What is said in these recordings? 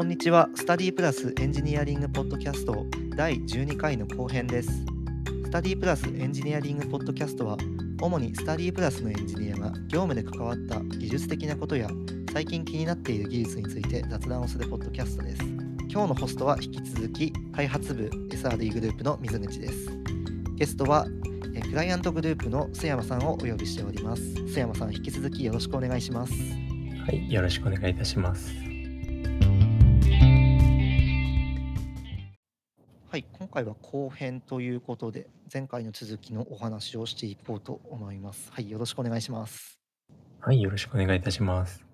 こんにちは。スタディプラスエンジニアリングポッドキャスト第12回の後編です。スタディプラスエンジニアリングポッドキャストは、主にスタディプラスのエンジニアが業務で関わった技術的なことや、最近気になっている技術について雑談をするポッドキャストです。今日のホストは引き続き、開発部 SRE グループの水口です。ゲストは、クライアントグループの須山さんをお呼びしております。須山さん、引き続きよろしくお願いします。はい、よろしくお願いいたします。回は後編ということで、前回の続きのお話をしていこうと思います。はい、よろしくお願いします。はい、よろしくお願いいたします。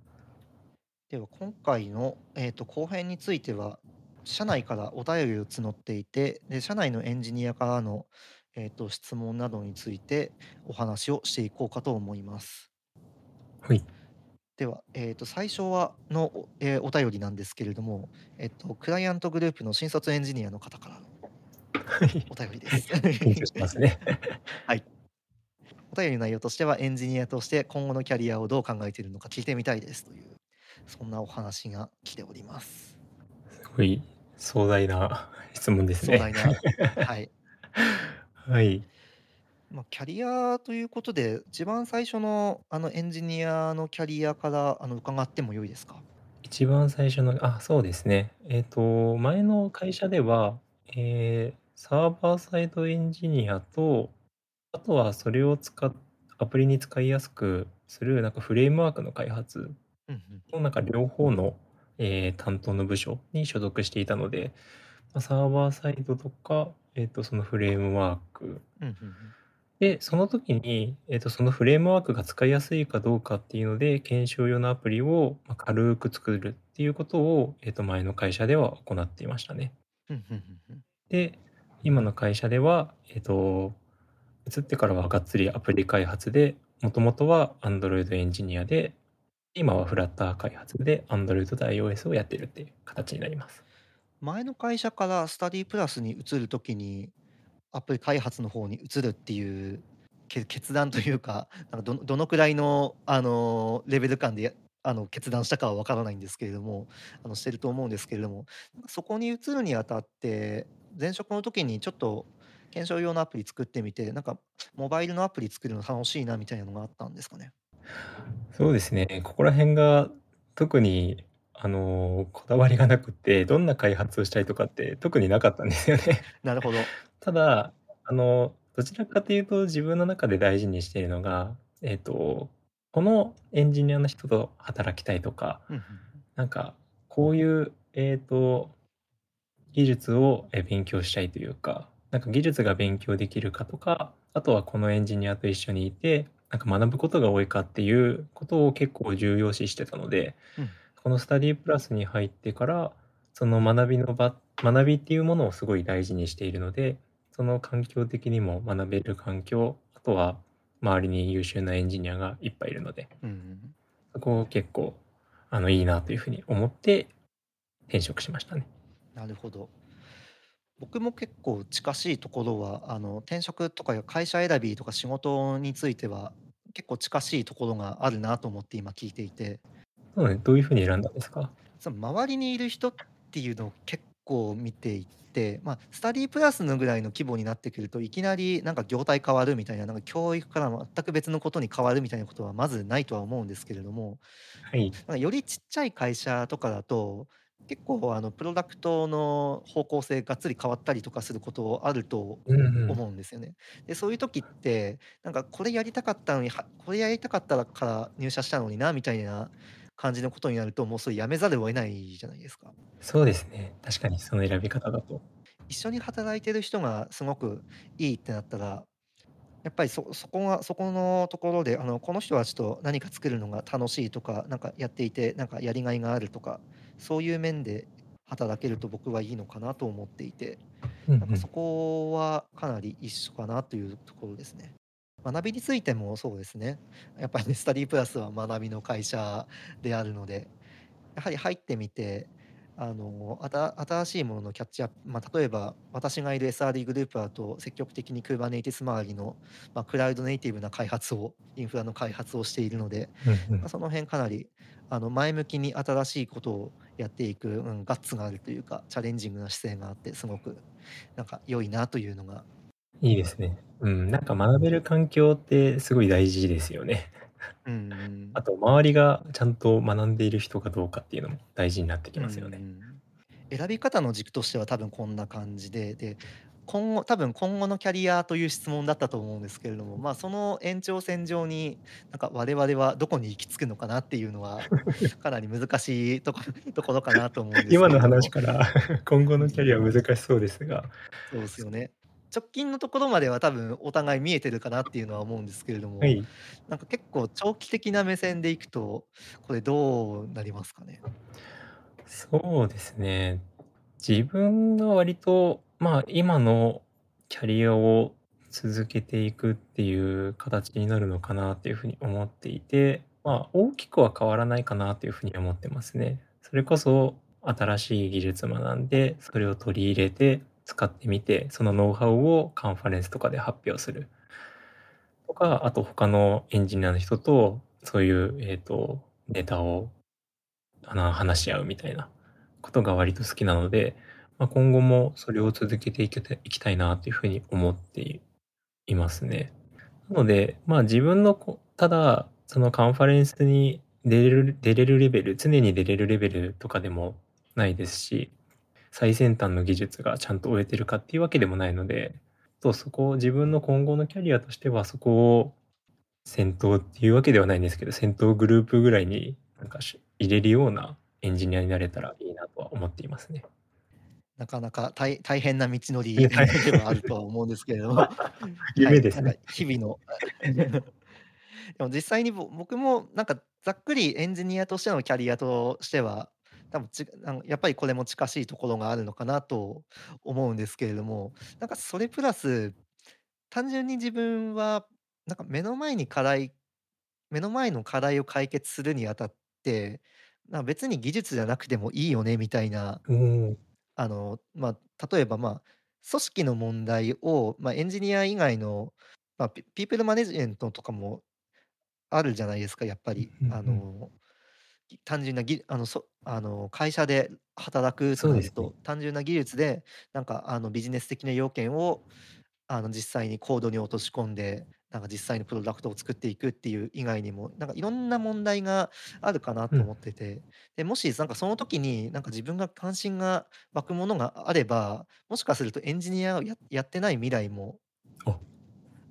では、今回の、えー、と後編については、社内からお便りを募っていて、で社内のエンジニアからの、えー、と質問などについてお話をしていこうかと思います。はい、では、えー、と最初はの、おえーお便りなんですけれども、えっとクライアントグループの新卒エンジニアの方からのはい、お便りです。緊張しますね。お便りの内容としてはエンジニアとして今後のキャリアをどう考えているのか聞いてみたいですというそんなお話が来ております。すごい壮大な 質問です壮大ね。な、はい はい、まあ、キャリアということで一番最初のあのエンジニアのキャリアからあの伺ってもよいですか？一番最初の、あ、そうですね。えっ、と、前の会社では、えーサーバーサイドエンジニアと、あとはそれを使っ、アプリに使いやすくする、なんかフレームワークの開発うんうん。のなんか両方の、えー担当の部署に所属していたので、まあ、サーバーサイドとか、えっとそのフレームワーク。うんうんでその時に、えっとそのフレームワークが使いやすいかどうかっていうので検証用のアプリをまあ軽く作るっていうことを、えっと前の会社では行っていましたね。うんうんうん。で今の会社では、えっと移ってからはがっつりアプリ開発でもともとは Android エンジニアで今はフラッター開発で Android と iOS をやってるっていう形になります。前の会社からスタディプラスに移るときにアプリ開発の方に移るっていう決断というかなんかどのどのくらいの、あのレベル感であの決断したかは分からないんですけれどもあのしてると思うんですけれどもそこに移るにあたって前職の時にちょっと検証用のアプリ作ってみてなんかモバイルのアプリ作るの楽しいなみたいなのがあったんですかね？そうですね。ここら辺が特にあのこだわりがなくてどんな開発をしたいとかって特になかったんですよね。なるほど。ただあのどちらかというと自分の中で大事にしているのが、えっとこのエンジニアの人と働きたいとかうんうんなんかこういう、えっと技術をえ勉強したいというかなんか技術が勉強できるかとかあとはこのエンジニアと一緒にいてなんか学ぶことが多いかっていうことを結構重要視してたので、うんこのスタディプラスに入ってからその学びの場学びっていうものをすごい大事にしているのでその環境的にも学べる環境あとは周りに優秀なエンジニアがいっぱいいるのでうんうんそこを結構あのいいなというふうに思って転職しましたね。なるほど。僕も結構近しいところはあの転職とか会社選びとか仕事については結構近しいところがあるなと思って今聞いていてそうね、どういうふうに選んだんですか？その周りにいる人っていうのを結構見ていって、まあ、スタディプラスのぐらいの規模になってくるといきなりなんか業態変わるみたいななんか教育から全く別のことに変わるみたいなことはまずないとは思うんですけれどもはい。なんかよりちっちゃい会社とかだと結構あのプロダクトの方向性がっつり変わったりとかすることあるとうんうん。思うんですよね。でそういう時ってなんかこれやりたかったのにはこれやりたかったから入社したのになみたいな感じのことになるともうそれやめざるを得ないじゃないですか。そうですね。確かにその選び方だと。一緒に働いてる人がすごくいいってなったらやっぱりそそこがそこのところであのこの人はちょっと何か作るのが楽しいとかなんかやっていてなんかやりがいがあるとかそういう面で働けると僕はいいのかなと思っていてなんかそこはかなり一緒かなというところですね。学びについてもそうですね。やっぱりね、スタディプラスは学びの会社であるので、やはり入ってみて、あのあた新しいもののキャッチアップ、まあ、例えば私がいる SRE グループだと積極的に Kubernetes 周りの、まあ、クラウドネイティブな開発をインフラの開発をしているので、まあ、その辺かなりあの前向きに新しいことをやっていく、うん、ガッツがあるというかチャレンジングな姿勢があってすごくなんか良いなというのがいいですね。うん、なんか学べる環境ってすごい大事ですよね。うん。あと周りがちゃんと学んでいる人かどうかっていうのも大事になってきうますよね。ん。選び方の軸としては多分こんな感じで、で、今後多分今後のキャリアという質問だったと思うんですけれども、まあ、その延長線上に、なんか我々はどこに行き着くのかなっていうのは、かなり難しいとこところかなと思うんです今の。話から 今後のキャリア難しそうですが。そうですよね。直近のところまでは多分お互い見えてるかなっていうのは思うんですけれども、はい。なんか結構長期的な目線でいくと、これどうなりますかね？そうですね。自分が割と、まあ、今のキャリアを続けていくっていう形になるのかなっていうふうに思っていて、まあ、大きくは変わらないかなっていうふうに思ってますね。それこそ新しい技術学んで、それを取り入れて使ってみて、そのノウハウをカンファレンスとかで発表するとか、あと他のエンジニアの人とそういう、えっと、ネタをあの話し合うみたいなことが割と好きなので、まあ、今後もそれを続けていけていきたいなっていうふうに思っていますね。なので、まあ自分のこ、ただ、そのカンファレンスに出れる、出れるレベル、常に出れるレベルとかでもないですし、最先端の技術がちゃんと終えてるかっていうわけでもないので、とそこを自分の今後のキャリアとしてはそこを先頭っていうわけではないんですけど、先頭グループぐらいになんか入れるようなエンジニアになれたらいいなとは思っていますね。なかなか大大変な道のり大ではあるとは思うんですけれども、夢ですね。日々の でも実際にぼ僕もなんかざっくりエンジニアとしてのキャリアとしては、多分ちやっぱりこれも近しいところがあるのかなと思うんですけれども、なんかそれプラス、単純に自分はなんか目の前に課題目の前の課題を解決するにあたって、な別に技術じゃなくてもいいよねみたいな。あの、まあ、例えば、まあ、組織の問題を、まあ、エンジニア以外の、まあ、ピピープルマネジメントとかもあるじゃないですか、やっぱり。うんうんうん。あの、ぎ単純なぎあの、そあの、会社で働くとそうですと、単純な技術で、なんか、あの、ビジネス的な要件をあの、実際にコードに落とし込んで、なんか実際にプロダクトを作っていくっていう以外にも、なんかいろんな問題があるかなとうん。思ってて、で、もしなんかその時に、なんか自分が関心が湧くものがあれば、もしかするとエンジニアをややってない未来もあ、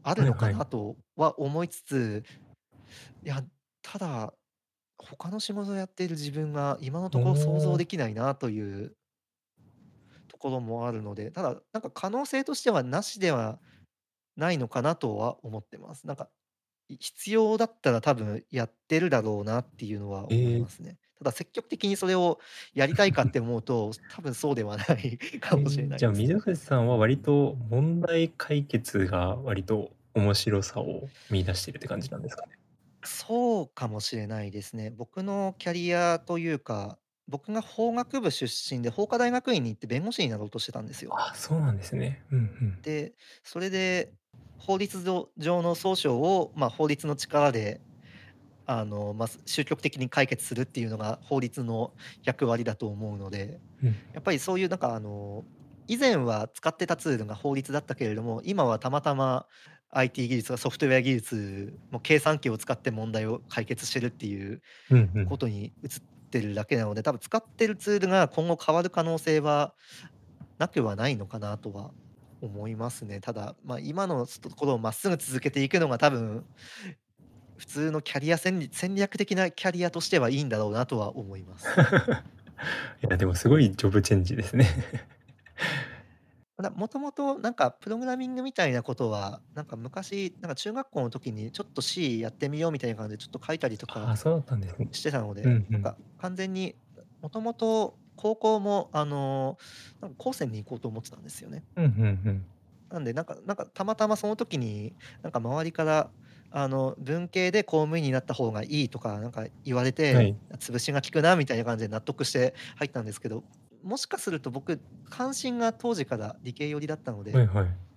あるのかはいはい。なとは思いつつ、いや、ただ、他の仕事をやっている自分が今のおところ想像でお。きないなというところもあるので、ただ、なんか可能性としてはなしではないのかなとは思ってます。なんか、い必要だったら多分やってるだろうなっていうのは思いええ。ますね。ただ積極的にそれをやりたいかって思うと、多分そうではないかもしれええ、じゃあ、ないですね。溝口さんは割と問題解決が割と面白さを見出してるって感じなんですかね？そうかもしれないですね。僕のキャリアというか、僕が法学部出身で法科大学院に行って弁護士になろうとしてたんですよ。あ、そうなんですね。うんうん。で、それで法律上上の訴訟を、まあ、法律の力であの、まあ、終局的に解決するっていうのが法律の役割だと思うので、うん。やっぱりそういうなんかあの、以前は使ってたツールが法律だったけれども、今はたまたま IT 技術がソフトウェア技術も計算機を使って問題を解決してるっていううんうん。ことに移ってるだけなので、多分使ってるツールが今後変わる可能性はなくはないのかなとは思いますね。ただ、まあ、今のところをまっすぐ続けていくのが多分普通のキャリア戦戦略的なキャリアとしてはいいんだろうなとは思います。いや、でもすごいジョブチェンジですね。もともとなんかプログラミングみたいなことは、なんか昔、なんか中学校の時にちょっと C やってみようみたいな感じでちょっと書いたりとか。してたので、うんうん。なんか完全にもともと高校もあの、なんか高専に行こうと思ってたんですよね。うんうんうん。なんで、なんかなんかたまたまその時に、なんか周りから、あの、文系で公務員になった方がいいとか、なんか言われて、はい。潰しが効くなみたいな感じで納得して入ったんですけど、もしかすると僕、関心が当時から理系寄りだったので、はいはい。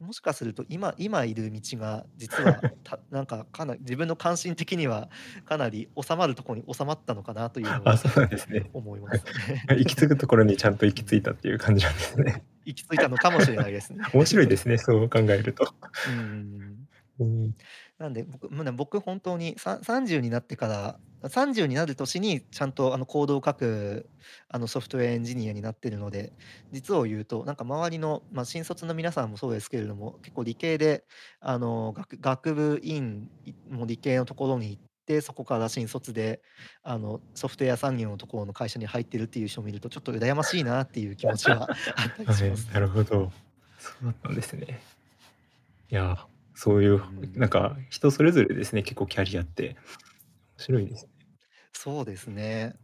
もしかすると今今いる道が実は たなんかかなり自分の関心的にはかなり収まるところに収まったのかなというそうですね。思いますね。行き着くところにちゃんと行き着いたっていう感じなんですね。行き着いたのかもしれないですね。面白いですね、そう考えると。うん。うん。なんで僕僕本当にさ30になってから30になる年にちゃんとあのコードを書くあのソフトウェアエンジニアになってるので実を言うとなんか周りの、まあ、新卒の皆さんもそうですけれども結構理系であの学学部院も理系のところに行ってそこから新卒であのソフトウェア産業のところの会社に入ってるっていう人を見るとちょっと羨ましいなっていう気持ちはあったりしますはい、なるほど。そうだったんですね。いや、そういう、うんなんか人それぞれですね、結構キャリアって。面白いですね。そうですね。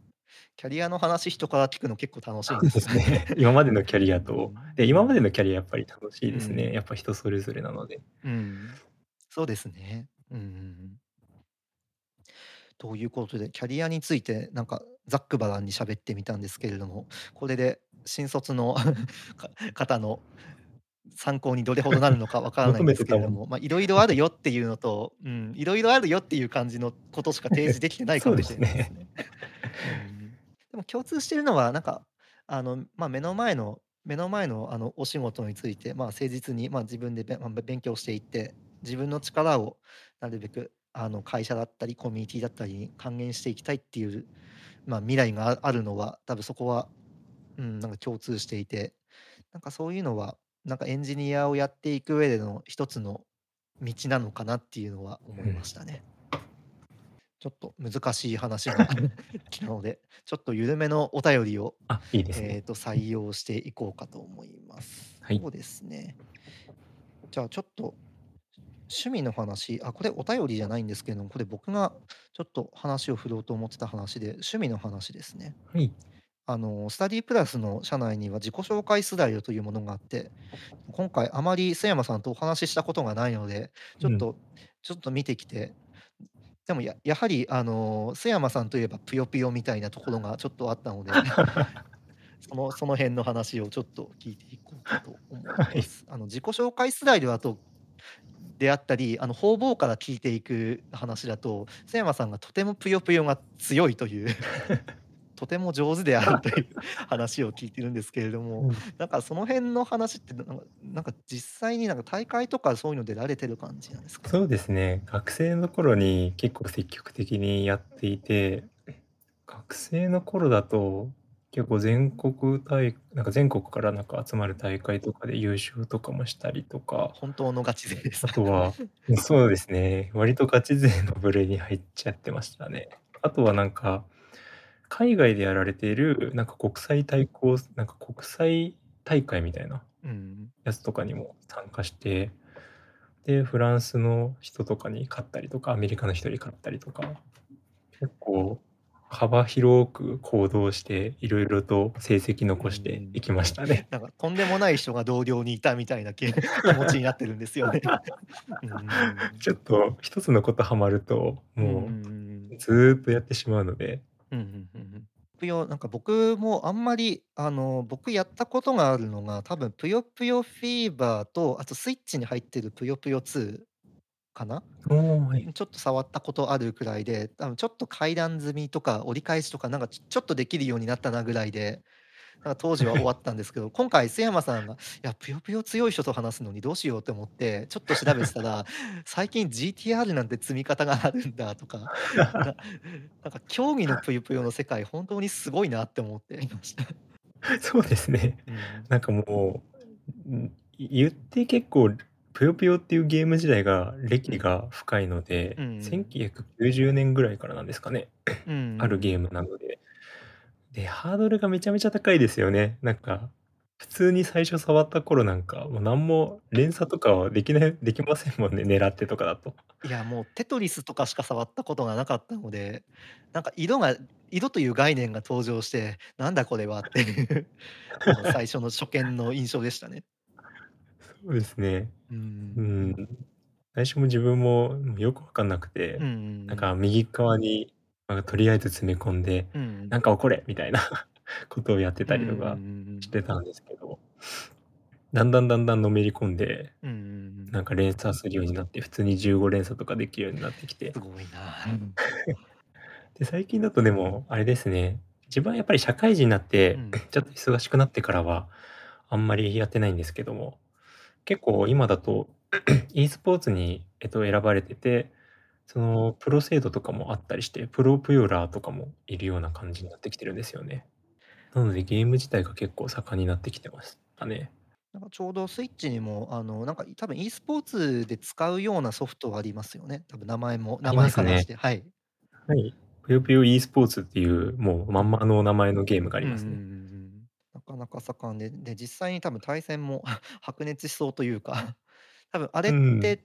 キャリアの話人から聞くの結構楽しいですね。ね。今までのキャリアと、うんで、今までのキャリアやっぱり楽しいですね。うんやっぱ人それぞれなので。うん、そうですね。うん。ということで、キャリアについて、なんか、ざっくばらんに喋ってみたんですけれども、これで新卒の か方の参考にどれほどなるのかわからないんですけれども、まあ、いろいろあるよっていうのと、うん、いろいろあるよっていう感じのことしか提示できてないかもしれないですね。うん。でも共通してるのは、なんか、あの、まあ、目の前の、目の前のあのお仕事について、まあ、誠実に、まあ、自分でべまあ勉強していって、自分の力をなるべくあの会社だったり、コミュニティだったりに還元していきたいっていう、まあ、未来がああるのは、多分そこは、うん、なんか共通していて、なんかそういうのは、なんかエンジニアをやっていく上での一つの道なのかなっていうのは思いましたね。ちょっと難しい話が 来たので、ちょっと緩めのお便りを、あ、いいですえね。ーと採用していこうかと思います。はいそうですね。じゃあちょっと趣味の話、あ、これお便りじゃないんですけれども、これ僕がちょっと話を振ろうと思ってた話で、趣味の話ですね。はい。あのスタディプラスの社内には自己紹介スライドというものがあって、今回あまり須山さんとお話ししたことがないので、ちょっと、ちょっと見てきて、でもややはりあの須山さんといえばぷよぷよみたいなところがちょっとあったので、そのその辺の話をちょっと聞いていこうかと思います。あの自己紹介スライドだとであったり、あの方々から聞いていく話だと、須山さんがとてもぷよぷよが強いという。とても上手であるという話を聞いてるんですけれども、うんなんかその辺の話ってなんかなんか実際になんか大会とかそういうの出られてる感じなんですか？そうですね。学生の頃に結構積極的にやっていて、学生の頃だと結構全国大なんか全国からなんか集まる大会とかで優勝とかもしたりとか、本当のガチ勢ですあ。とは、そうですね。割とガチ勢の部類に入っちゃってましたね。あとはなんか、海外でやられている、なんか国際対抗、なんか国際大会みたいなうん、やつとかにも参加して、で、フランスの人とかに勝ったりとか、アメリカの人に勝ったりとか、結構幅広く行動して、いろいろと成績残していきましたね。なんかとんでもない人が同僚にいたみたいな気 気持ちになってるんですよね。うんちょっと一つのことハマると、もうんうんうずーっとやってしまうので、うんうんうんうん。ぷよなんか僕もあんまりあの僕やったことがあるのが多分ぷよぷよフィーバーとあとスイッチに入ってるぷよぷよ2かな？はい。ちょっと触ったことあるくらいで多分ちょっと階段積みとか折り返しとかなんかちょっとできるようになったなぐらいでなんか当時は終わったんですけど 今回須山さんが「いやぷよぷよ強い人と話すのにどうしよう」って思ってちょっと調べてたら 最近 GTR なんて積み方があるんだとか ななんか競技のぷよぷよの世界本当にすごいなって思っていました。そうですね。うんなんかもう、ん言って結構、ぷよぷよっていうゲーム自体が歴が深いので、うんうん1990年ぐらいからなんですかね、うんあるゲームなので。で、ハードルがめちゃめちゃ高いですよね。なんか、普通に最初触った頃なんか、もう何も連鎖とかはできない、できませんもんね、狙ってとかだと。いやもうテトリスとかしか触ったことがなかったのでなんか色が色という概念が登場してなんだこれはっていう最初の初見の印象でしたね。そうですね。ううんん。最初も自分もよくわかんなくて、うんなんか右側に、なんかとりあえず詰め込んで、うんなんか怒れみたいな ことをやってたりとかうんしてたんですけど、だんだんだんだんのめり込んで、うんうんうん。なんか連鎖するようになって、普通に15連鎖とかできるようになってきてす。ごいな。うん。で、最近だとでも、あれですね、自分はやっぱり社会人になって、うん。ちょっと忙しくなってからは、あんまりやってないんですけども、結構今だと e スポーツに、えっと、選ばれてて、そのプロ制度とかもあったりして、プロプヨラーとかもいるような感じになってきてるんですよね。なのでゲーム自体が結構盛んになってきてましたね。なんかちょうどスイッチにも、あの、なんか多分 e スポーツで使うようなソフトありますよね。多分名前も、名。前からして。はい。はい。ぷよぷよ e スポーツっていう、もうまんまの名前のゲームがありますね。なかなか盛んで、で、実際に多分対戦も 白熱しそうというか、多分あれっうん。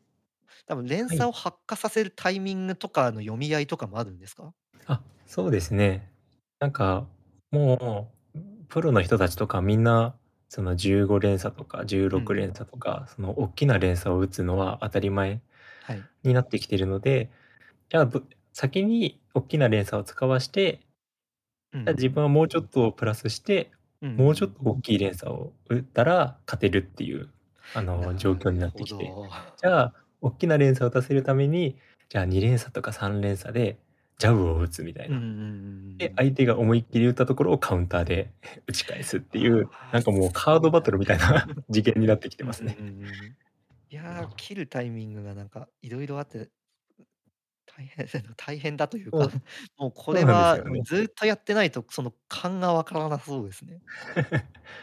て、多分連鎖をはい。発火させるタイミングとかの読み合いとかもあるんですか？あ、そうですね。なんか、もう、プロの人たちとかみんな、その15連鎖とかう16ん。連鎖とか、その大きな連鎖を打つのは当たり前はい。になってきてるので、じゃあ、ぶ先に大きな連鎖を使わして、じゃあうん。自分はもうちょっとプラスして、うんもうちょっうん。と大きい連鎖を打ったら勝てるっていう、あの、状況になってきて、ど。じゃあ、大きな連鎖を打たせるために、じゃあ2連鎖とか3連鎖でジャブを打つみたいな。で、うん。相手が思いっきり打ったところをカウンターで 打ち返すっていう、なんかもうすカードバト。ルみたいな 次元になってきてますね。うんうん。いや、切るタイミングがなんか色々あって、大変大変だというか、もうこれは。ずっとやってないと、その勘が分からなそうですね。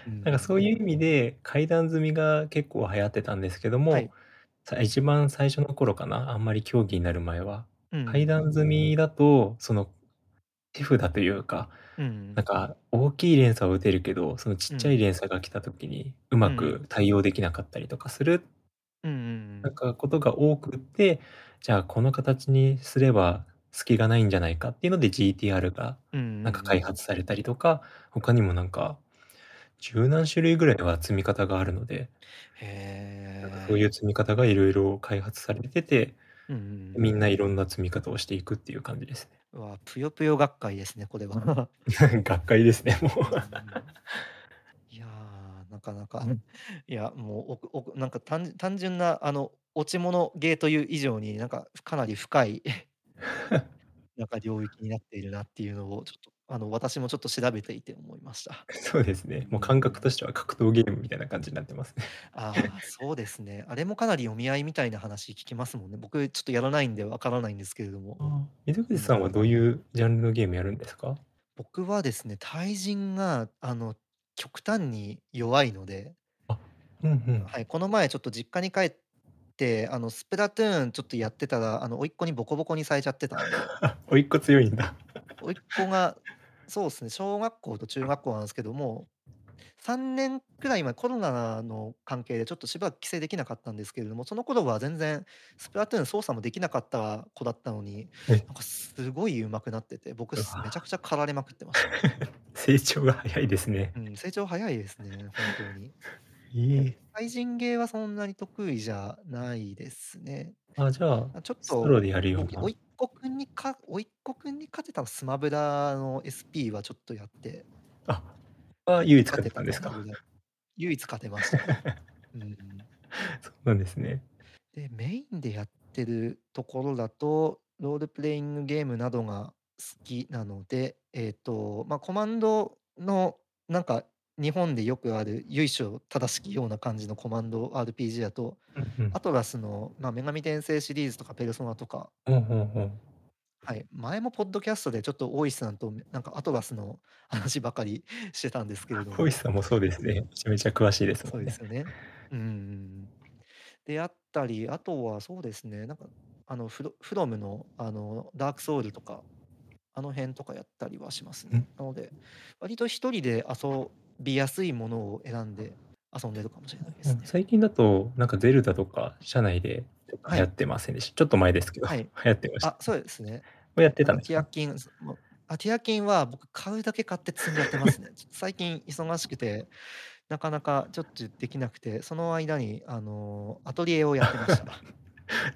う なんかん。そういう意味で、階段積みが結構流行ってたんですけどはも、い。さ一番最初の頃かな、あんまり競技になる前は。階うん。段積みだと、その手札というか、うん。なんか大きい連鎖は打てるけど、そのちうん。っちゃい連鎖が来た時にうまうん。く対応できなかったりとかするうんうんうん。なんかことが多くって、じゃあこの形にすれば隙がないんじゃないかっていうので GTR がうんなんかうんうん。開発されたりとか、他にもなんか十何種類ぐらいは積み方があるので、なんかそう。いう積み方が色々開発されてて、うんうんうん。みんないろんな積み方をしていくっていう感じですね。うわ、ぷよぷよ学会ですね、これは。学会ですね、もう。いや、なかなか、いや、もう、おくおくなんか単純単純なあの、落ち物ゲーという以上に、なんかかなり深い なんか領域になっているなっていうのをちょっと、あの、私もちょっと調べていて思いました。そうですね。うんもう感覚とうん。しては格闘ゲームみたいな感じになってますね。ああ、そうですね。あれもかなり読み合いみたいな話聞きますもんね。僕ちょっとやらないんでわからないんですけれども。ああ、水うん。口さんはどういうジャンルのゲームやるんですか？僕はですね、対人があの、極端に弱いのであ、うんうん。はい、この前ちょっと実家に帰って、あの、スプラトゥーンちょっとやってたら、あの、甥っ子にボコボコにされちゃってたんで。甥っ子強いんだ。甥っ子が、そうっすね、小学校と中学校なんですけども、3年くらい前、コロナの関係でちょっとしばらく帰省できなかったんですけれども、その頃は全然スプラトゥーン操作もできなかった子だったのに、え。なんかすごい上手くなってて、僕めちゃわ。くちゃ狩られまくってました。成長が早いですね。うん、成長早いですね、本当に。ええ。対人ゲーはそんなに得意じゃないですね。あ、じゃあ、あ、ちょっロでやるよおうな。甥っ子くんにか甥っ子くんに勝てたスマブラの SP はちょっとやってあ、は唯一勝勝てたてたんですか？唯一勝てましたね。うん。そうなんですね。で、メインでやってるところだと、ロールプレイングゲームなどが好きなので、えっと、ま、コマンドのなんか日本でよくある由緒正しきような感じのコマンド RPG だと、うんうん。アトラスの、ま、女神転生シリーズとかペルソナとか。はい、前もポッドキャストでちょっと大石さんとなんかアトラスの話ばかりしてたんですけれども。大石さんもそうですね。めちゃめちゃ詳しいですそうもんね。ですよね。うん。であったり、あとはそうですね、なんかあのフロフロムのあのダークソウルとか、あの辺とかやったりはしますね。ん。なので、割と一人で遊びやすいものを選んで遊んでるかもしれないでうん、すね。最近だと、なんかゼルダとか社内ではい。流行ってませんでした？ちょっと前ですけど、はい。流行ってましたあ、そうですね。もうやってたんですか？ティアキン、そもあ、ティアキンは僕買うだけ買って積んでやってますね。最近忙しくて、なかなかちょっとできなくて、その間にあの、アトリエをやってました。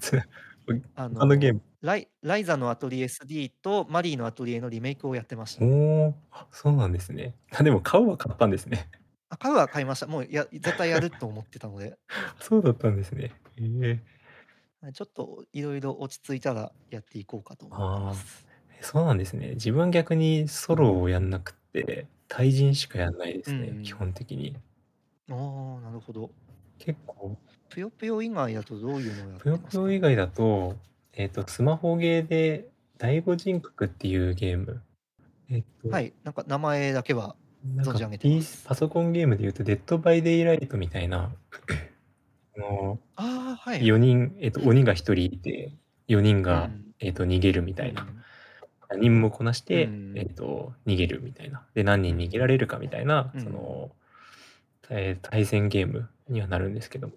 あの、他のゲームライライザのアトリエ SD とマリーのアトリエのリメイクをやってました。おお、あ、そうなんですね。あ、でも買うは買ったんですね。あ、買うは買いました。もう、や絶対やると思ってたので。そうだったんですね。へえ。はい、ちょっといろいろ落ち着いたらやっていこうかと思ってまああ、す。え、そうなんですね。自分逆にソロをやんなくって、対人しかやんないでうんうすね、基ん。本的に。ああ、なるほど。結構ぷよぷよ以外だとどういうのをやっぷよてますか？ぷよ以外だと、えっと、スマホゲーで第五人格っていうゲーム。えっとはい、なんか名前だけはなんか、存じ上げてます。パソコンゲームで言うと、デッドバイデイライトみたいな、あの、ああ、はいはい。4人、えっと、鬼が1人いて、4人が、うん。えっと、逃げるみたいな。うん。任務をこなしうて、ん。えっと、逃げるみたいな。で、何人逃げられるかみたいな、うん。その、え、対戦ゲームにはなるんですけども。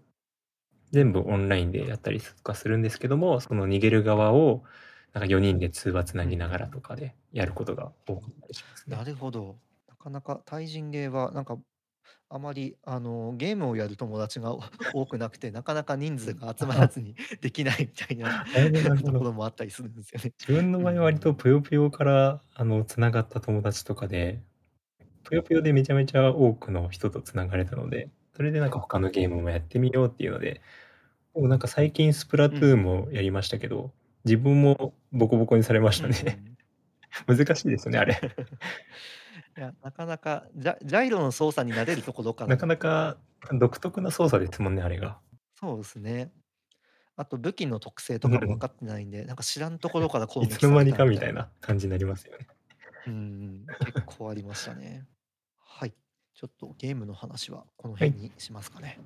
全部オンラインでやったりとかするんですけども、その逃げる側を、なんか4人で通話つなぎながらとかでやることが多かったりしますね。なるほど。なかなか対人ゲーはなんか、あまりあの、ゲームをやる友達が 多くなくて、なかなか人数が集まらあ。ずに できないみたいなとこど。ろもあったりするんですよね。自分の場合は割うん。とぷよぷよから、あの、繋がった友達とかで、ぷよぷよでめちゃめちゃ多くの人と繋がれたので、それでなんか他のゲームもやってみようっていうので、でもなんか最近スプラトゥーンうん。もやりましたけど、自分もボコボコにされましたね。ん。難しいですね、あれ。いや、なかなか、ジャジャイロの操作に慣れるところかなからなか独特な操作ですもんね、あれが。そうですね。あと武器の特性うん。とかも分かってないんで、なんか知らんところから攻いつの間にかみたいな。な感じになりますよね。うんうん、結構ありましたね。はい。ちょっとゲームの話はこのはい。辺にしますかね。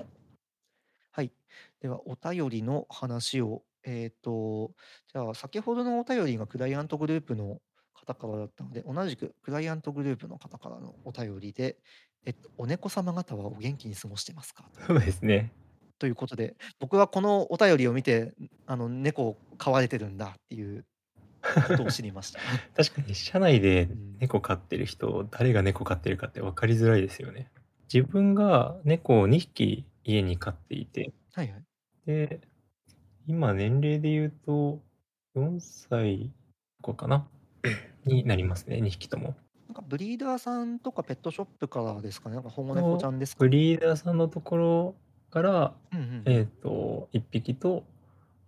はい。ではお便りの話を、えっと、じゃあ先ほどのお便りがクライアントグループの方からだったので、同じくクライアントグループの方からのお便りで、えっと、お猫様方はお元気に過ごしてますか？と。そうですね。ということで、僕はこのお便りを見て、ん、あの、猫を飼われてるんだっていうことを知りました。確かに社内でうん。猫飼ってる人、誰が猫飼ってるかって分かりづらいですよね。自分が猫を2匹家に飼っていてはいはい。で、今年齢で言うと、4歳とかかな？になりますね、2匹とも。なんかブリーダーさんとかペットショップからですかね？なんか保護猫ちと、ゃんですか？ブリーダーさんのところから、うんうんうん。えっと、1匹と、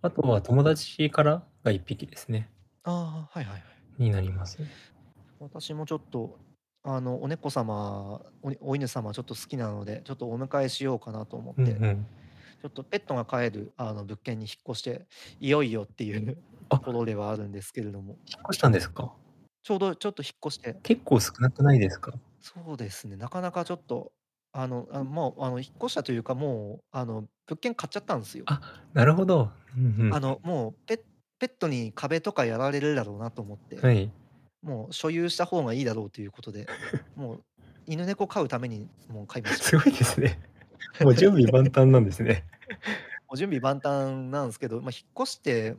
あとは友達からが1匹ですね。ああ、はいはいはい。になりますね。私もちょっと、あの、お猫様、おいお犬様ちょっと好きなので、ちょっとお迎えしようかなと思って、うんうん。ちょっとペットが飼える、あの、物件に引っ越して、いよいよっていうとあ。ころではあるんですけれども。引っ越したんですか？ちょうどちょっと引っ越して結構少なくないですか？そうですね、なかなかちょっと、あの、あ、もう、あの、引っ越したというか、もう、あの、物件買っちゃったんすよ。あ、なるほど。うんうん。あの、もう、ペペットに壁とかやられるだろうなと思って、はい。もう所有した方がいいだろうということで、もう犬猫飼うために、もう買いました。すごいですね。もう準備万端なんですね。もう準備万端なんすけど、ま、引っ越して、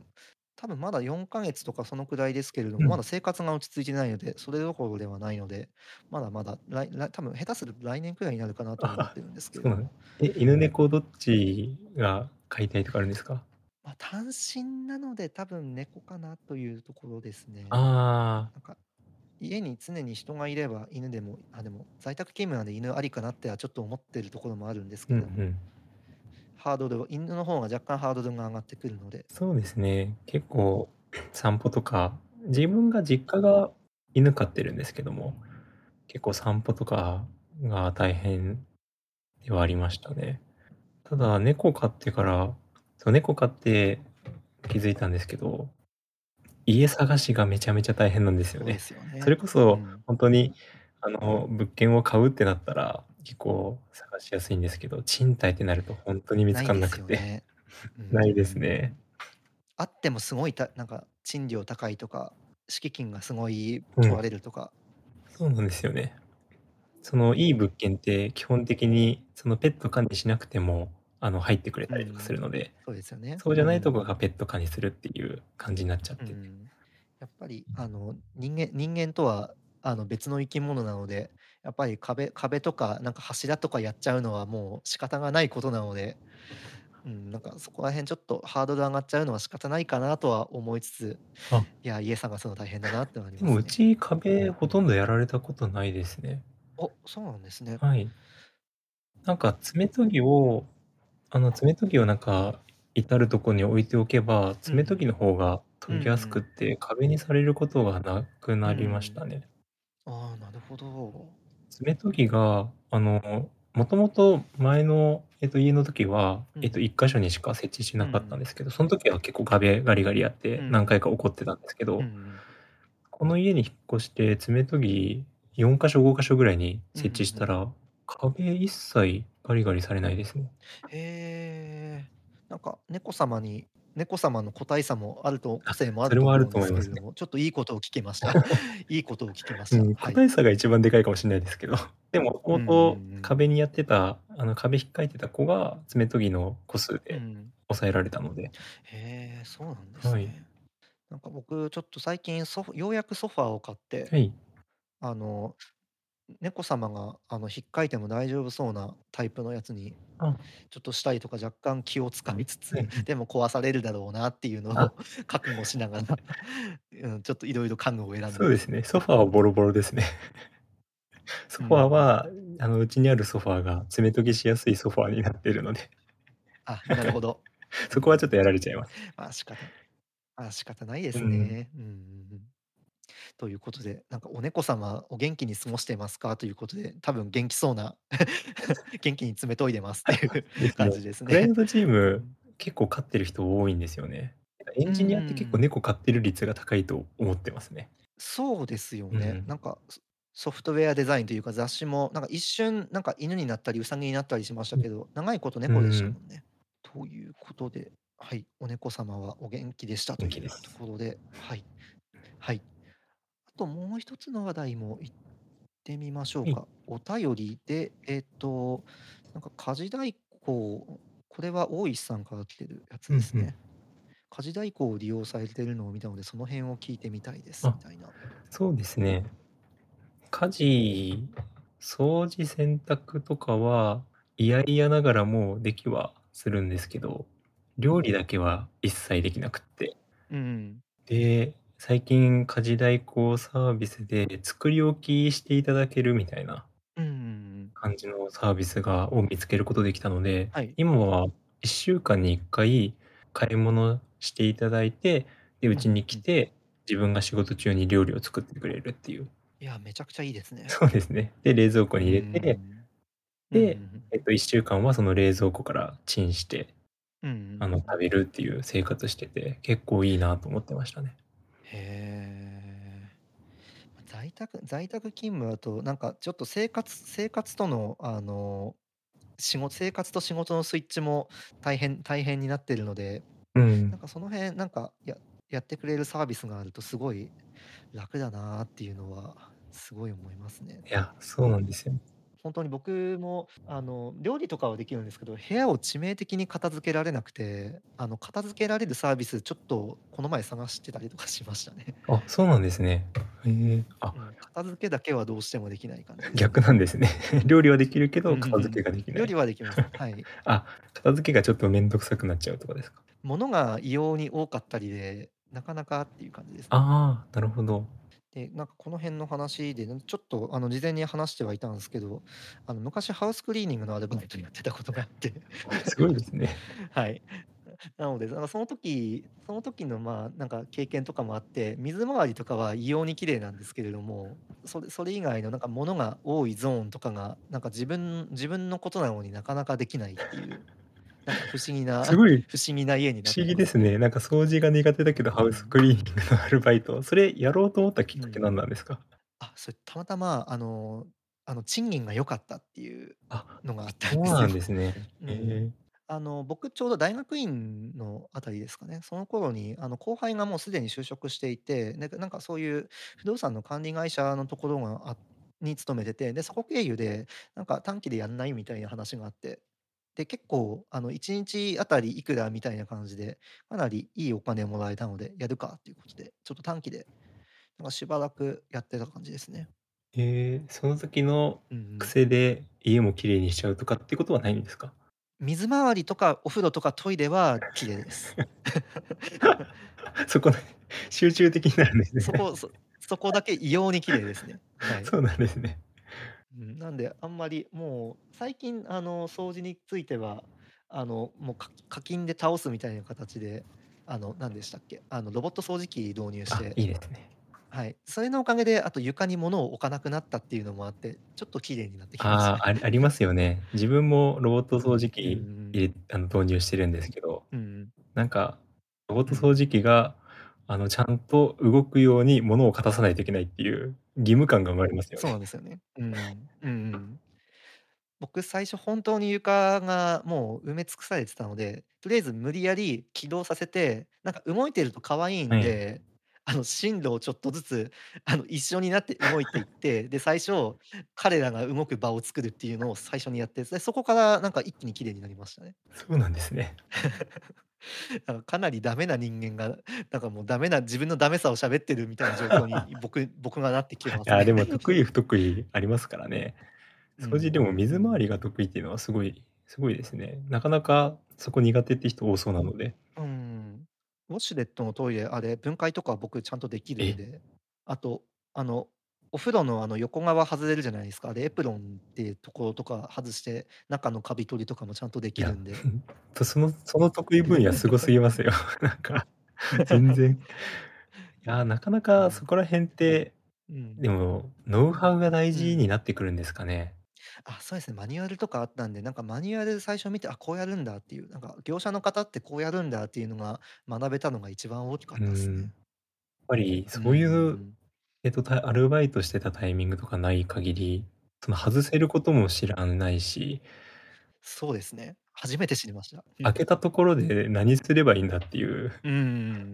多分まだ4か月とかそのくらいですけれども、まうん。だ生活が落ち着いてないので、それどころではないので、まだまだ、らいら多分下手すると来年くらいになるかなとは思っあ、てるんですけども。え、犬猫どっちが飼いたいとかあるんですか？ま、単身なので、多分猫かなというところですね。ああ。なんか、家に常に人がいれば犬でもあ、でも在宅勤務なんで犬ありかなってはちょっと思ってるところもあるんですうんうけども。ん。ハードルを犬の方が若干ハードルが上がってくるので。そうですね。結構 散歩とか、自分が実家が犬飼ってるんですけども、結構散歩とかが大変ではありましたね。ただ、猫飼ってから、そう、猫飼って気づいたんですけど、家探しがめちゃめちゃ大変なんですよそうでね。すよね。それこうそん。ほんとに、あの、物件を買うってなったら、結構探しやすいんですけど、賃貸ってなるとほんとに見つかんないでなくて。ないです ん。ね。あってもすごいたなんか賃料高いとか、敷金がすごい取らうん。れるとか。そうなんですよね。その、いい物件って基本的にそのペット可にしなくても、あの、入ってくれたりとかすうん。るので、そうですよね。そうじゃないとこうん。がペット可にするっていう感じになっちゃってて。うん。やっぱり、あの、人間人間とは、あの、別の生き物なので、やっぱり壁壁とかなんか柱とかやっちゃうのはもう仕方がないことなので、うん、なんかそこら辺ちょっとハードル上がっちゃうのは仕方ないかなとは思いつつ、あ。いや、家探すの大変だなってのはありでも、ますね。うち壁ほとんどやられたことないですね。お、そうなんですね。はい。なんか爪研ぎをあの、爪研ぎをなんか、至るとこに置いておけば、うんうん。爪研ぎの方がうんう研ぎやすくっん。て、壁にされることがなくうなりましたん。ね。ああ、なるほど。爪研ぎが、あの、もともと前の、えっと、家の時は、えっと、うん。1箇所にしか設置しうなかったんでん。すけど、その時は結構壁ガリガリやっうて、何ん。回か起こってたんですけうんど、うん。この家に引っ越して爪研ぎ4箇所、5箇所ぐらいにうん設置しん。たら、壁一切ガリガリされないですね。へえ。なんか猫様に猫様の個体差もあると個あ、性もあるると思うん。ですけれども、ちょっといいことを聞きました。いいことを聞きました。うん、個はい。体差が一番でかいかもしんないですけど、でも、うんうんもともとうん。壁にやってた、あの、壁引っかいてた子が爪研ぎの個数うでん。抑えられたので。へえ、そうなんですはい。ね。なんか僕ちょっと最近ソフようやくソファーを買って、はい。あの、猫様があの、引っかいても大丈夫そうなタイプのやつに、あ。ちょっとしたいとか若干気を使いつつ、はいはい。でも壊されるだろうなっていうのあ。を 覚悟しながら、うん、ちょっと色々家具を選ん。そうですね、ソファーはボロボロですね。ソファーうん。は、あの、うちにあるソファーが爪研ぎしやすいソファーになってるので。あ、なるほど。そこはちょっとやられちゃいます。まあ、仕方まあ、仕方ないでうん。すね。うんうんうん。ということで、なんかお猫様お元気に過ごしてますか？ということで、多分元気そうな 元気に爪研いでますっていう。感じですね。クライアントチーム、うん。結構飼ってる人多いんですよね。エンジニアって結構ん。猫飼ってる率が高いと思ってますね。そうですよね。うん。なんか、ソソフトウェアデザインというか、雑誌もなんか一瞬、なんか犬になったり、ウサギになったりしましたうん。けど、長いことう猫でしたん。もんね。ということで、はい、お猫様はお元気でしたというと。ころで、はい。はい。あともう一つの話題もいってみましょうはい。か。お便りで、えっと、なんか家事代行、これは大石さんから来てるやつうんうん。ですね。家事代行を利用されてるのを見たので、その辺を聞いてみたいですみあ、たいな。そうですね。家事、掃除、洗濯とかは、嫌々ながらもできはするんですけど、料理だけは一切できなくって。うん。で、最近家事代行サービスで作り置きしていただけるみたいなうんうんうん。感じのサービスがを見つけることできたので、はい。今は1週間に1回買い物していただいて、で、うちにうん。来て、自分が仕事中に料理を作ってくれるっていう。いや、めちゃくちゃいいですね。そうですね。で、冷蔵庫うーに入れて、ん。うんうんうで、ん。えっと、1週間はその冷蔵庫からチンして、うんうんうあの、ん。食べるっていう生活してて、結構いいなと思ってましたね。へえ。在宅在宅勤務だと、なんかちょっと生活生活との、あの、しご生活と仕事のスイッチも大変大変になってるので、うん。なんかその辺、なんか、ややってくれるサービスがあるとすごい楽だなっていうのはすごい思いますね。いや、そうなんですよ。ほんとに僕も、あの、料理とかはできるんですけど、部屋を致命的に片付けられなくて、あの、片付けられるサービス、ちょっとこの前探してたりとかしましたね。あ、そうなんですね。へえ。あ。うん、片付けだけはどうしてもできない感じです逆ね。なんですね。料理はできるけど、うんうん片付うん。けができない。料理はできます。はい。あ、片付けがちょっとめんどくさくなっちゃうとかですか？物が異様に多かったりで、なかなかっていう感じですね。ああ、なるほど。で、なんかこの辺の話で、ちょっと、あの、事前に話してはいたんすけど、あの、昔ハウスクリーニングのアルバイトやってたことがあって。すごいですね。はい。なので、あの、その時その時の、まあ、なんか経験とかもあって、水回りとかは異様に綺麗なんですけれども、それそれ以外のなんか物が多いゾーンとかが、なんか自分自分のことなのになかなかできないっていう、なんか 不思議なすごい、不思議な家にな不思議。ですね。なんか掃除が苦手だけど、ハウスうん。クリーニングのアルバイト、それやろうと思ったきっかけうん。何なんですか？あ、それたまたま、あのあの、賃金が良かったっていうあ、のがあったそうんですよ。なんですね。うん。あの、僕ちょうど大学院のあたりですかね。その頃に、あの、後輩がもうすでに就職していて、で、なんかそういう不動産の管理会社のところがあに勤めてて、で、そこ経由で、なんか短期でやんないみたいな話があって、で、結構、あの、1日あたりいくらみたいな感じで、かなりいいお金をもらえたので、やるかっていうことで、ちょっと短期で、なんかしばらくやってた感じですね。へえ、その時のうんうん。癖で家も綺麗にしちゃうとかってことはないんですか？水回りとかお風呂とかトイレは綺麗です。そこね、集中的になるんですね。そこそそこだけ異様に綺麗ですね。はい。そうなんですね。うん、なんであんまりもう最近あの掃除についてはあのもうか課金で倒すみたいな形であの何でしたっけあのロボット掃除機導入しあ、ていいですね。はいそれのおかげであと床に物を置かなくなったっていうのもあってちょっと綺麗になってきましたね。ああ、ありますよね。自分もロボット掃除うん機うん入れあの、導入してるんですけど、うんなんか、ロボットうん掃除機が、あの、ちゃんと動くように物を片さないといけないっていう義務感が生まれますよそうなね。んですよね。うんうんうん僕最初本当に床がもう埋め尽くされてたので、とりあえず無理やり起動させて、なんか動いてると可愛いはい。んで、あの進路をちょっとずつあの一緒になって動いていって、で最初彼らが動く場を作るっていうのを最初にやって、でそこからなんか一気に綺麗になりましたね。そうなんですね。なんかかなりダメな人間が、なんかもうダメな自分のダメさを喋ってるみたいな状況に 僕僕がなってきてますいや、でね。も得意不得意ありますからね。う掃除でもん。水回りが得意っていうのはすごいすごいですね。なかなかそこ苦手って人多そうなので。うん。ウォシュレットのトイレ、あれ、分解とか僕ちゃんとできるんえ？で、あと、あの、お風呂のあの横側外れるじゃないですか。あれエプロンっていうところとか外して、中のカビ取りとかもちゃんとできるんで。とそのその得意分野すごすぎますよ。なんか、全然。いや、なかなうん。かそこら辺って、うん。でも、ノウハウが大うん。事になってくるんですかね？あ、そうですね、マニュアルとかあったんで、なんかマニュアル最初見て、あ、こうやるんだっていう、なんか業者の方ってこうやるんだっていうのが学べたのが一番大きかったっすね。っぱりうんそういう、うん。えっと、たアルバイトしてたタイミングとかない限り、その外せることも知らないしそうですね。初めて知りました。開けたところで何すればいいんだっていう、うんうんう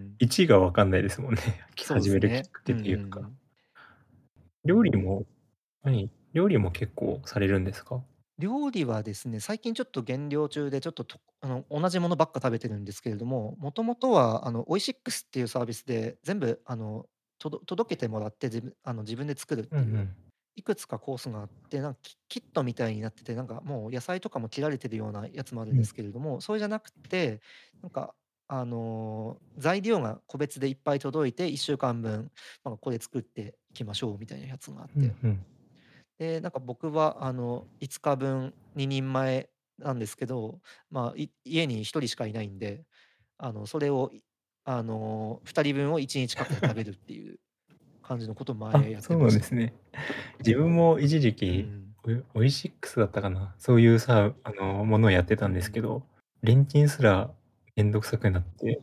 ん。位置が分かんないですもんね。き そうで始めるきっすね。かけいうか。ん。料理もはい、料理も結構されるんですか？料理はですね、最近ちょっと減量中で、ちょっと、とあの、同じものばっか食べてるんですけれども、もともとはあの、オイシックスっていうサービスで、全部あの、届けてもらって、自分あの、自分で作るっていう、うんうん。いくつかコースがあって、なんキキットみたいになってて、なんかもう野菜とかも切られてるようなやつもあるんでうん。すけれども、それじゃなくて、なんかあの、材料が個別でいっぱい届いて、1週間分、なんかこれ作っていきましょうみたいなやつがあって。うんうん。で、なんか僕はあの、5日分2人前なんですけど、まあ、い家に1人しかいないんで、あの、それを、いあの、2人分を1日かけて食べるっていう感じのことをあ、前やっそうなてました。んですね。自分も一時う期、ん。オイシックスだったかな、そういうさ、あの、ものをやってたんですけうん。ど、レンチンすらめんどくさくなって、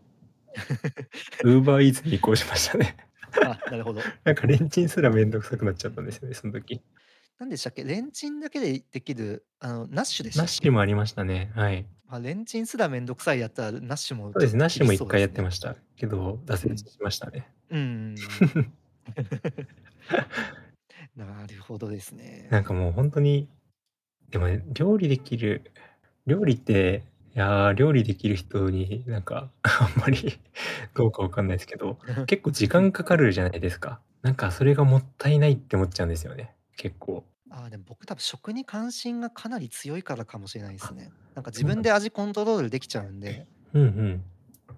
ウーバーイーツに移行しましたね。あ、なるほど。なんかレンチンすらめんどくさくなっちゃったんですよね、その時。なんでしたっけ、レンチンだけでできる、あの、ナッシュでしナッたっけ？シュもありましたね、はい。ま、レンチンすらめんどくさいやったら、ナッシュもそうです、ナッシュも1厳しそうですね。回やってました。けど、挫折うん。しましたね。うん。なるほどですなんね。かもうほんとに、でもね、料理できる料理って、いや、料理できる人になんかあんまり どうかわかんないすけど、結構時間かかるじゃないですか。なんかそれがもったいないって思っちゃうんですよね、結構。ああ、でも僕多分食に関心がかなり強いからかもしれないですあ、ね。なんか自分で味コントロールできちゃうんで。うんうん。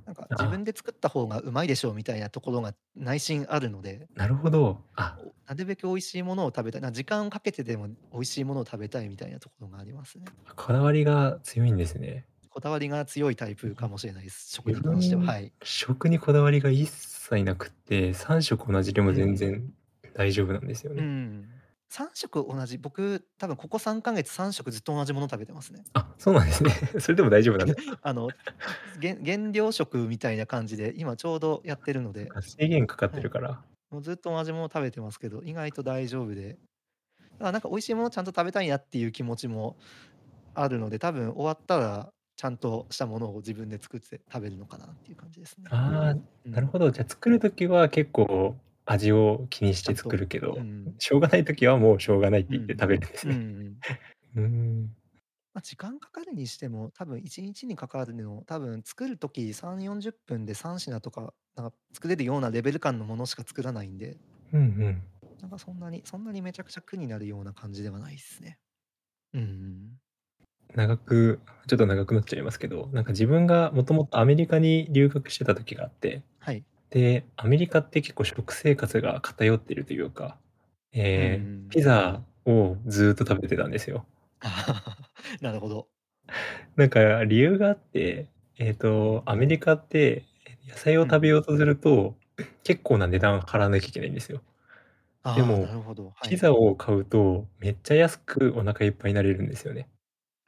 なんか自あ分で作った方がうまいでしょうみたいなところが内心あるので。なるほど。あおなるべく美味しいものを食べたい、な時間をかけてでも美味しいものを食べたいみたいなところがありますね。こだわりが強いんですね。こだわりが強いタイプかもしれないです。食自に関しては、分、はい。食にこだわりが一切なくって、3食同じでも全うん。然大丈夫なんですようね。ん。3食同じ、僕多分ここ3ヶ月3食ずっと同じもの食べてますね。あ、そうなんですね。それでも大丈夫なんで？あの、げん減量食みたいな感じで、今ちょうどやってるので。あ、制限かかってはい。るから。もうずっと同じもの食べてますけど、意外と大丈夫で。あ、なんか美味しいものちゃんと食べたいなっていう気持ちもあるので、多分終わったら、ちゃんとしたものを自分で作って食べるのかなっていう感じですね。ああ、うん。なるほど。じゃ、作る時は結構味を気にして作るけど、うん。しょうがない時はもうしょうがないってうん言って食べるんですね。んううん。ま、時間かかるにしても、多分1日にかかるの、多分作る時3、40分で3品とか、なんか作れるようなレベル感のものしか作らないんで。うんうん。なんかそんなにそんなにめちゃくちゃ苦になるような感じではないっすね。うんうん。長くちょっと長くなっちゃいますけど、なんか自分がもともとアメリカに留学してた時があって、はい。で、アメリカって結構食生活が偏ってるというか、ええ、ん。ピザをずーっと食べてたんですよ。なるほど。なんか理由があって、えっと、アメリカって野菜を食べようとすると、結構な値段払わなきゃいけないんですよ。ああ、でもなるほど。はい。ピザを買うとめっちゃ安くお腹いっぱいになれるんですよね。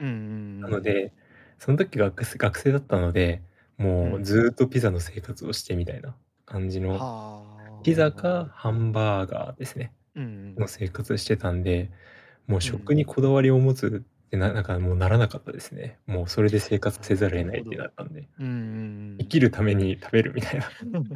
うんうんうん。なので、その時学生学生だったので、もうずーっとピザの生活をしてみたいな感じの、はあ。ピザかハンバーガーですね、うんうんの生活してたんで、もう食にこだわりを持つってななんかもうならなかったですね。もうそれで生活せざるを得ないってなったんで、うんうんうん。生きるために食べるみたいな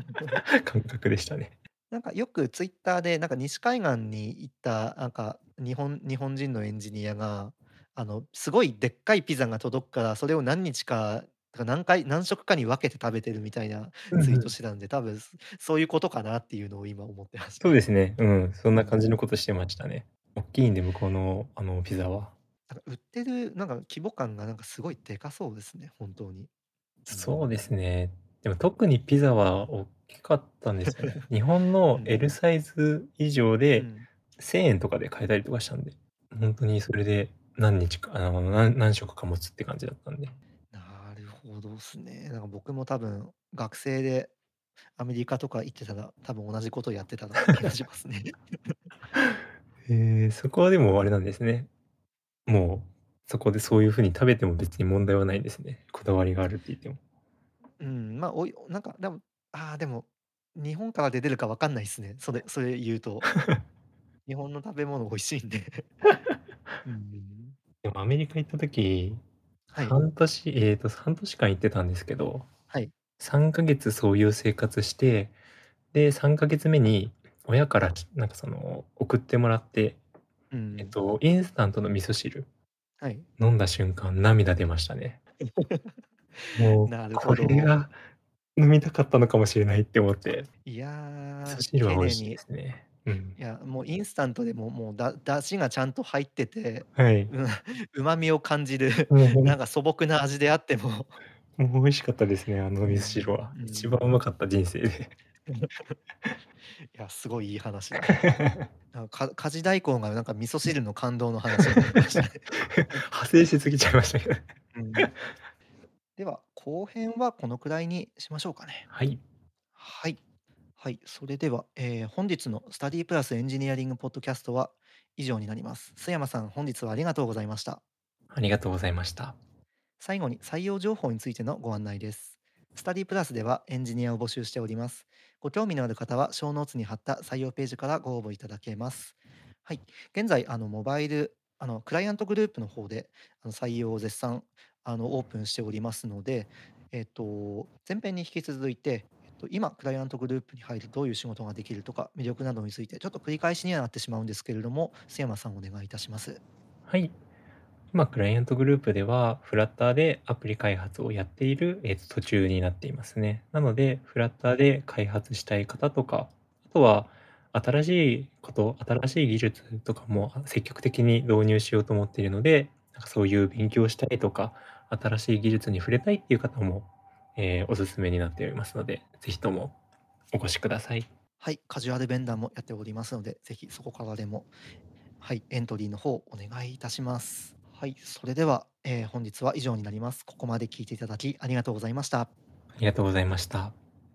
感覚でしたね。なんかよくツイッターでなんか西海岸に行ったなんか日本日本人のエンジニアがあのすごいでっかいピザが届くからそれを何日かとか何回何食かに分けて食べてるみたいなツイートしてたんで多分そそういうことかなっていうのを今思ってました。そうですね。うん、そんな感じのことしてましたね。大きいんで向こうのあのピザは。なんか売ってるなんか規模感がなんかすごいでかそうですね本当に。そうですね。でも特にピザは大きかったんですよね。日本の L サイズ以上うでん1000円とかで買えたりとかしたんで、本当にそれで何日か、あの何何食か持つって感じだったんで。ほどですね。なんか僕も多分学生でアメリカとか行ってたら多分同じことやってたなって気がしますね。えー、そこはでもあれなんですね。もうそこでそういうふうに食べても別に問題はないんですね。こだわりがあるって言っても。うん、まあ、おいなんか、でも、ああ、でも、日本から出てるかわかんないですね。それそれ言うと。日本の食べ物美味しいんで。うん。でもアメリカ行った時、はい。半年、えっと、半年間行ってたんですけど、はい。3ヶ月そういう生活して、で、3ヶ月目に親からなんかその送ってもらって、うん。えっと、インスタントの味噌汁はい。飲んだ瞬間涙出ましたね。もうこ なるほど。れが飲みたかったのかもしれないって思って、い味噌汁は美味しいで。すね。うんい。や、もうインスタントでも、もうだ出汁がちゃんと入ってて、はい。うん、旨味を感じる、なんか素朴な味であっても、もう美味しかったですね、あの味噌汁は。うん一番うまかった人生で。いや、すごいいい話だ。なんかか家事代行がなんか味噌汁の感動の話になりましたね。派生しすぎちゃいましたけど。うんでは後編はこのくらいにしましょうかね。はい。はい。はい。それでは、えー本日のスタディプラスエンジニアリングポッドキャストは以上になります。須山さん、本日はありがとうございました。ありがとうございました。最後に採用情報についてのご案内です。スタディプラスではエンジニアを募集しております。ご興味のある方は、小ノーツに貼った採用ページからご応募いただけます。はい。現在、あのモバイル、あのクライアントグループの方であの採用を絶賛あのオープンしておりますので、えっと、前編に引き続いて、えっと、今、クライアントグループに入るどういう仕事ができるとか、魅力などについて、ちょっと繰り返しにはなってしまうんですけれども、須山さん、お願いいたします。はい。今、クライアントグループでは、フラッターでアプリ開発をやっている、えーと途中になっていますね。なので、フラッターで開発したい方とか、あとは、新しいこと、新しい技術とかも積極的に導入しようと思っているので、なんかそういう勉強したいとか、新しい技術に触れたいっていう方も、えーおすすめになっておりますので、ぜひともお越しください。はい、カジュアルベンダーもやっておりますので、ぜひそこからでも、はい、エントリーの方お願いいたします。はい、それでは、えー本日は以上になります。ここまで聞いていただきありがとうございました。ありがとうございました。